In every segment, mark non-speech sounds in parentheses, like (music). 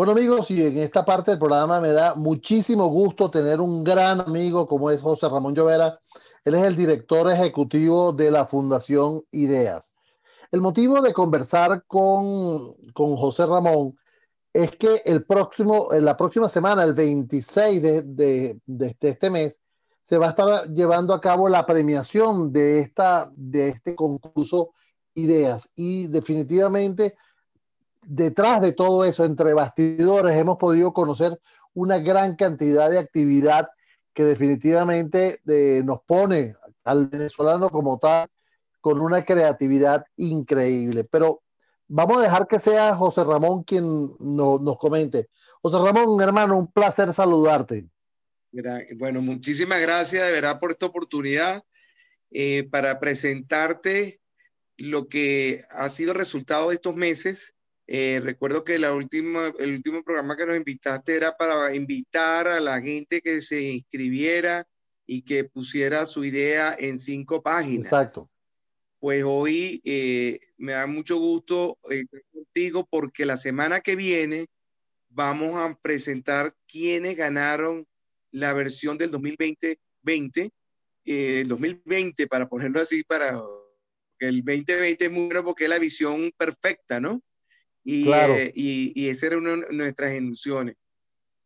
Bueno amigos, y en esta parte del programa me da muchísimo gusto tener un gran amigo como es José Ramón Llovera. Él es el director ejecutivo de la Fundación Ideas. El motivo de conversar con, con José Ramón es que el próximo, en la próxima semana, el 26 de, de, de, este mes, se va a estar llevando a cabo la premiación de, esta, de este concurso Ideas. Y definitivamente, detrás de todo eso, entre bastidores, hemos podido conocer una gran cantidad de actividad que definitivamente eh, nos pone al venezolano como tal con una creatividad increíble. Pero vamos a dejar que sea José Ramón quien nos comente. José Ramón, hermano, un placer saludarte. Bueno, muchísimas gracias de verdad por esta oportunidad eh, para presentarte lo que ha sido el resultado de estos meses. Eh, recuerdo que la última, el último programa que nos invitaste era para invitar a la gente que se inscribiera y que pusiera su idea en cinco páginas. Exacto pues hoy eh, me da mucho gusto eh, estar contigo porque la semana que viene vamos a presentar quiénes ganaron la versión del 2020, 20, eh, el 2020 para ponerlo así, para que el 2020 es muy bueno porque es la visión perfecta, ¿no? Y, claro. y, y esa era una de nuestras ilusiones.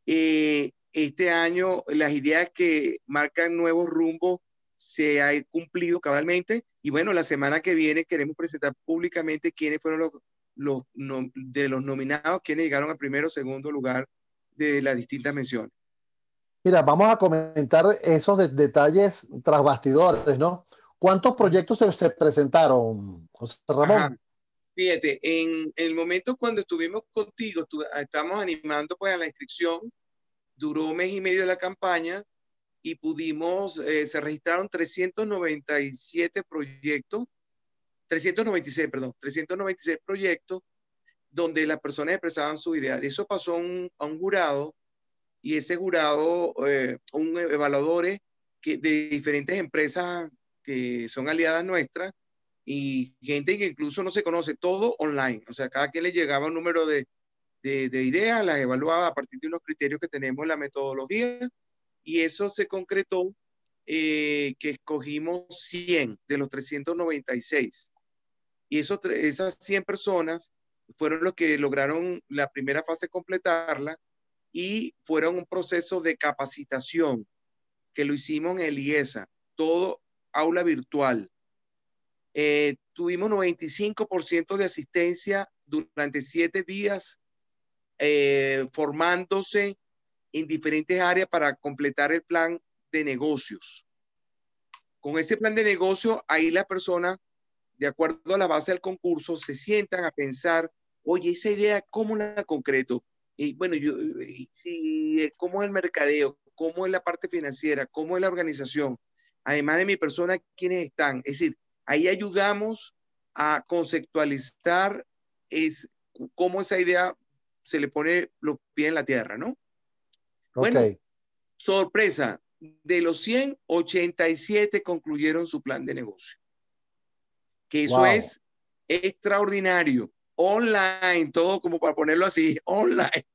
este año las ideas que marcan nuevos rumbos se ha cumplido cabalmente y bueno, la semana que viene queremos presentar públicamente quiénes fueron los, los de los nominados, quiénes llegaron al primero o segundo lugar de las distintas menciones. Mira, vamos a comentar esos detalles tras bastidores, ¿no? ¿Cuántos proyectos se, presentaron, José Ramón? Fíjate, en, el momento cuando estuvimos contigo, estamos animando pues a la inscripción, duró un mes y medio la campaña, y pudimos, eh, se registraron 397 proyectos, 396, perdón, 396 proyectos donde las personas expresaban su idea. Eso pasó un, a un jurado y ese jurado, eh, un evaluadores que, de diferentes empresas que son aliadas nuestras y gente que incluso no se conoce, todo online. O sea, cada quien le llegaba un número de, de, de ideas, las evaluaba a partir de unos criterios que tenemos en la metodología y eso se concretó eh, que escogimos 100 de los 396. Y esos, esas 100 personas fueron los que lograron la primera fase completarla y fueron un proceso de capacitación que lo hicimos en el IESA, todo aula virtual. Eh, tuvimos 95% de asistencia durante siete días eh, formándose en diferentes áreas para completar el plan de negocios. Con ese plan de negocio, ahí las personas, de acuerdo a la base del concurso, se sientan a pensar, oye, esa idea, ¿cómo la concreto? Y bueno, yo, si, ¿cómo es el mercadeo? ¿Cómo es la parte financiera? ¿Cómo es la organización? Además de mi persona, ¿quiénes están? Es decir, ahí ayudamos a conceptualizar es, cómo esa idea se le pone los pies en la tierra, ¿no? Bueno, sorpresa, de los 100, 87 concluyeron su plan de negocio. Que eso es extraordinario. Online, todo como para ponerlo así, (laughs) online.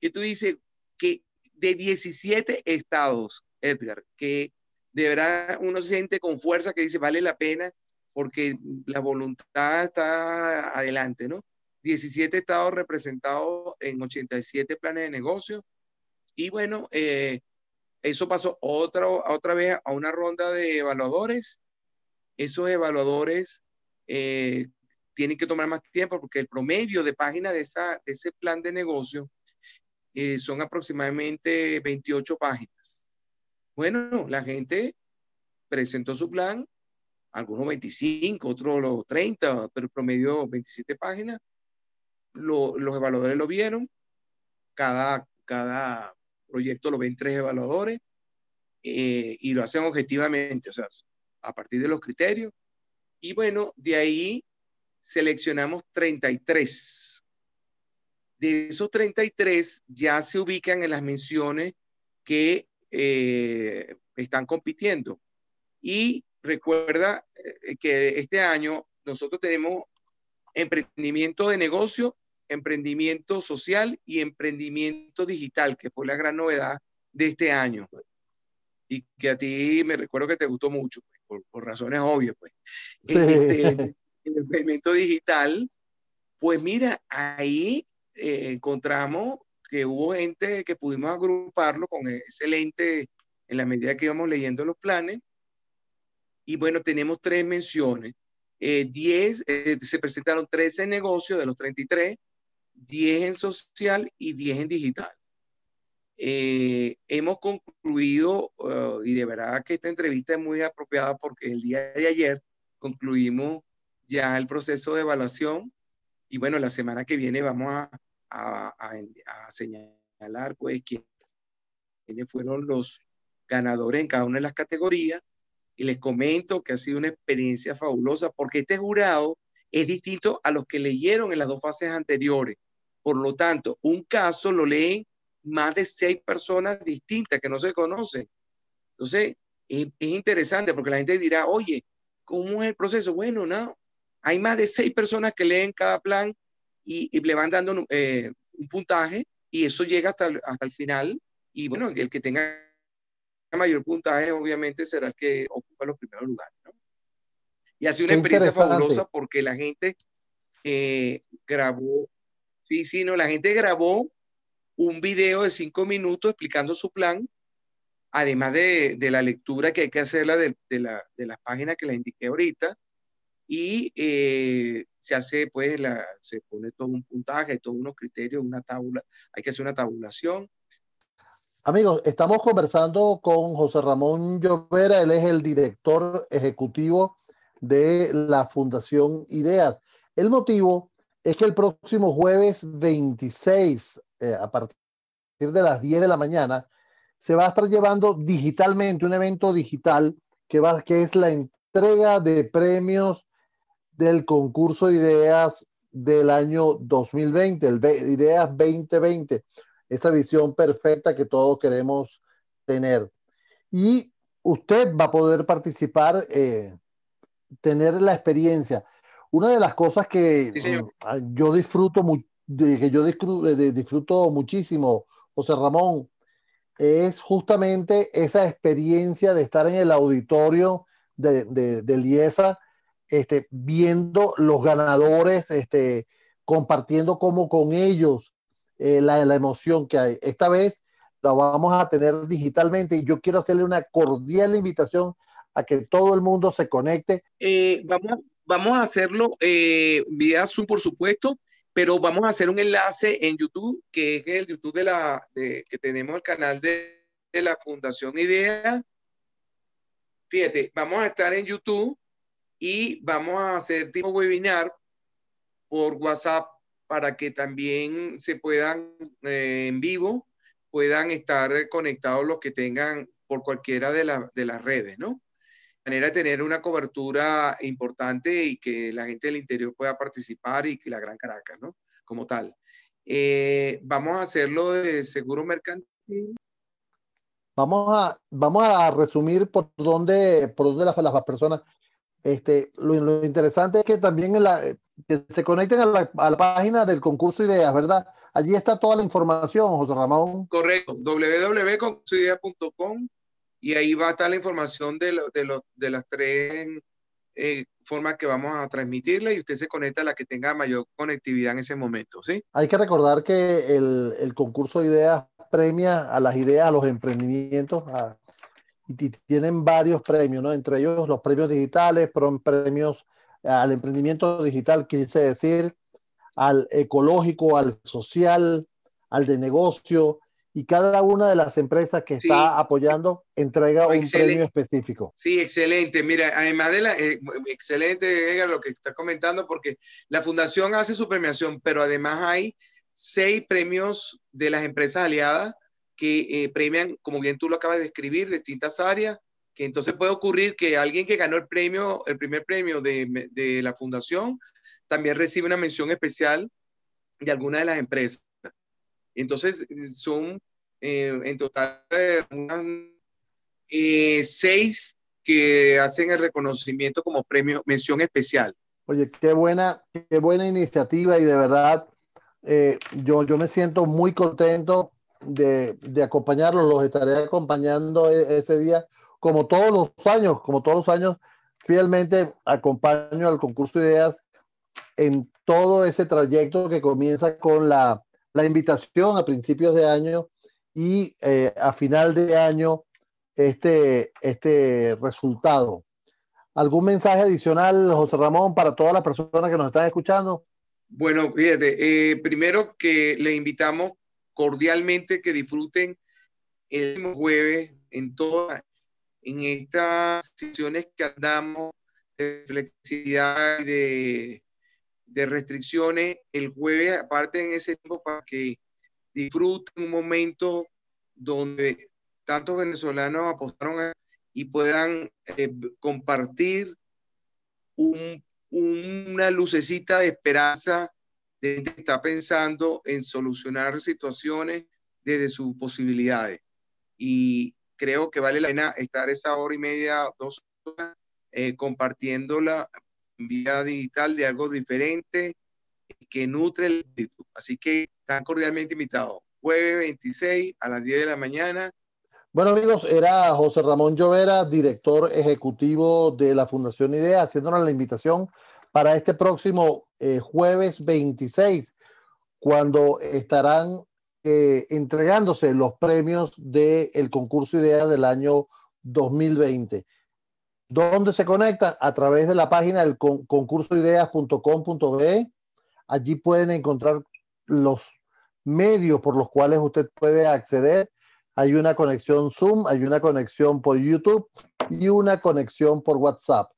Que tú dices que de 17 estados, Edgar, que de verdad uno se siente con fuerza que dice vale la pena porque la voluntad está adelante, ¿no? 17 estados representados en 87 planes de negocio y bueno, eh, eso pasó otra, otra vez a una ronda de evaluadores. Esos evaluadores eh, tienen que tomar más tiempo porque el promedio de páginas de, esa, ese plan de negocio eh, son aproximadamente 28 páginas. Bueno, la gente presentó su plan, algunos 25, otros 30, pero promedio 27 páginas. los evaluadores lo vieron, cada, cada proyecto lo ven tres evaluadores eh, y lo hacen objetivamente, o sea, a partir de los criterios. Y bueno, de ahí seleccionamos 33. De esos 33 ya se ubican en las menciones que eh, están compitiendo. Y recuerda eh, que este año nosotros tenemos emprendimiento de negocio emprendimiento social y emprendimiento digital, que fue la gran novedad de este año. Pues. Y que a ti me recuerdo que te gustó mucho, pues, por, razones obvias. Pues. Este, el emprendimiento digital, pues mira, ahí eh, encontramos que hubo gente que pudimos agruparlo con excelente en la medida que íbamos leyendo los planes. Y bueno, tenemos tres menciones. 10, eh, eh, se presentaron 13 negocios de los 33, 10 en social y 10 en digital. Eh, hemos concluido, uh, y de verdad que esta entrevista es muy apropiada porque el día de ayer concluimos ya el proceso de evaluación y bueno, la semana que viene vamos a, a, a, señalar pues quiénes fueron los ganadores en cada una de las categorías y les comento que ha sido una experiencia fabulosa porque este jurado es distinto a los que leyeron en las dos fases anteriores. Por lo tanto, un caso lo leen más de seis personas distintas que no se conocen. Entonces, es, interesante porque la gente dirá, oye, ¿cómo es el proceso? Bueno, no, hay más de seis personas que leen cada plan y, le van dando eh, un puntaje y eso llega hasta, hasta el final. Y bueno, el que tenga mayor puntaje obviamente será el que ocupa los primeros lugares. ¿no? Y ha sido una experiencia fabulosa porque la gente eh, grabó, sí, sí, no, la gente grabó un video de cinco minutos explicando su plan, además de, de la lectura que hay que hacerla de, de, la, de las páginas que les indiqué ahorita, y eh, se hace, pues, la, se pone todo un puntaje, todos unos criterios, una tabla, hay que hacer una tabulación, Amigos, estamos conversando con José Ramón Llovera, él es el director ejecutivo de la Fundación Ideas. El motivo es que el próximo jueves 26, eh, a partir de las 10 de la mañana, se va a estar llevando digitalmente un evento digital que, es la entrega de premios del concurso de ideas del año 2020, el Ideas 2020 esa visión perfecta que todos queremos tener. Y usted va a poder participar, eh, tener la experiencia. Una de las cosas que mm, yo disfruto, que yo disfruto, muchísimo, José Ramón, es justamente esa experiencia de estar en el auditorio de, de, IESA, este, viendo los ganadores, este, compartiendo como con ellos eh, la, emoción que hay. Esta vez la vamos a tener digitalmente y yo quiero hacerle una cordial invitación a que todo el mundo se conecte. Eh, vamos, vamos a hacerlo eh, vía Zoom, por supuesto, pero vamos a hacer un enlace en YouTube, que es el YouTube de la, que tenemos el canal de, de la Fundación Idea. Fíjate, vamos a estar en YouTube y vamos a hacer tipo webinar por WhatsApp para que también se puedan eh, en vivo, puedan estar conectados los que tengan por cualquiera de, de las redes, ¿no? De manera de tener una cobertura importante y que la gente del interior pueda participar y que la Gran Caracas, ¿no? Como tal. Eh, vamos a hacerlo de seguro mercantil. Vamos a, vamos a resumir por dónde, por dónde las, las personas este, lo, interesante es que también se conecten a la, página del concurso Ideas, ¿verdad? Allí está toda la información, José Ramón. Correcto, www.concursoideas.com y ahí va a estar la información de, de, de las tres eh, formas que vamos a transmitirle y usted se conecta a la que tenga mayor conectividad en ese momento, ¿sí? Hay que recordar que el, el concurso Ideas premia a las ideas, a los emprendimientos, a, y tienen varios premios, ¿no? Entre ellos los premios digitales, premios al emprendimiento digital, quise decir, al ecológico, al social, al de negocio, y cada una de las empresas que está apoyando entrega un premio específico. Sí, excelente. Mira, además de la, eh, excelente, Edgar, lo que está comentando, porque la fundación hace su premiación, pero además hay seis premios de las empresas aliadas que eh, premian, como bien tú lo acabas de describir, distintas áreas, entonces puede ocurrir que alguien que ganó el premio, el primer premio de, de la fundación, también recibe una mención especial de alguna de las empresas. Entonces, son eh, en total eh, seis que hacen el reconocimiento como premio, mención especial. Oye, qué buena, qué buena iniciativa y de verdad eh, yo, yo me siento muy contento de, de acompañarlos, los estaré acompañando e, ese día, como todos los años, como todos los años, fielmente acompaño al concurso de ideas en todo ese trayecto que comienza con la, la invitación a principios de año y eh, a final de año este, este resultado. ¿Algún mensaje adicional, José Ramón, para todas las personas que nos están escuchando? Bueno, fíjate, eh, primero que le invitamos cordialmente que disfruten el jueves en todas, en estas sesiones que andamos de flexibilidad y de, de restricciones, el jueves, aparte en ese tiempo para que disfruten un momento donde tantos venezolanos apostaron y puedan eh, compartir un una lucecita de esperanza de que está pensando en solucionar situaciones desde sus posibilidades. Y creo que vale la pena estar esa hora y media, dos horas, eh, compartiéndola vía digital de algo diferente que nutre el espíritu. Así que están cordialmente invitados. Jueves 26 a las 10 de la mañana. Bueno amigos, era José Ramón Llovera, director ejecutivo de la Fundación IDEA, haciéndonos la invitación para este próximo eh, jueves 26, cuando estarán eh, entregándose los premios del concurso IDEA del año 2020. ¿Dónde se conectan? A través de la página del con, concursoideas.com.be. Allí pueden encontrar los medios por los cuales usted puede acceder. Hay una conexión Zoom, hay una conexión por YouTube y una conexión por WhatsApp.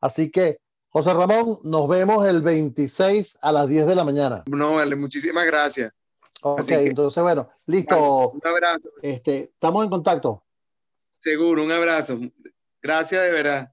Así que José Ramón, nos vemos el 26 a las 10 de la mañana. No, vale, muchísimas gracias. Ok, entonces bueno, listo. un abrazo. Este, estamos en contacto. Seguro, un abrazo. Gracias de verdad.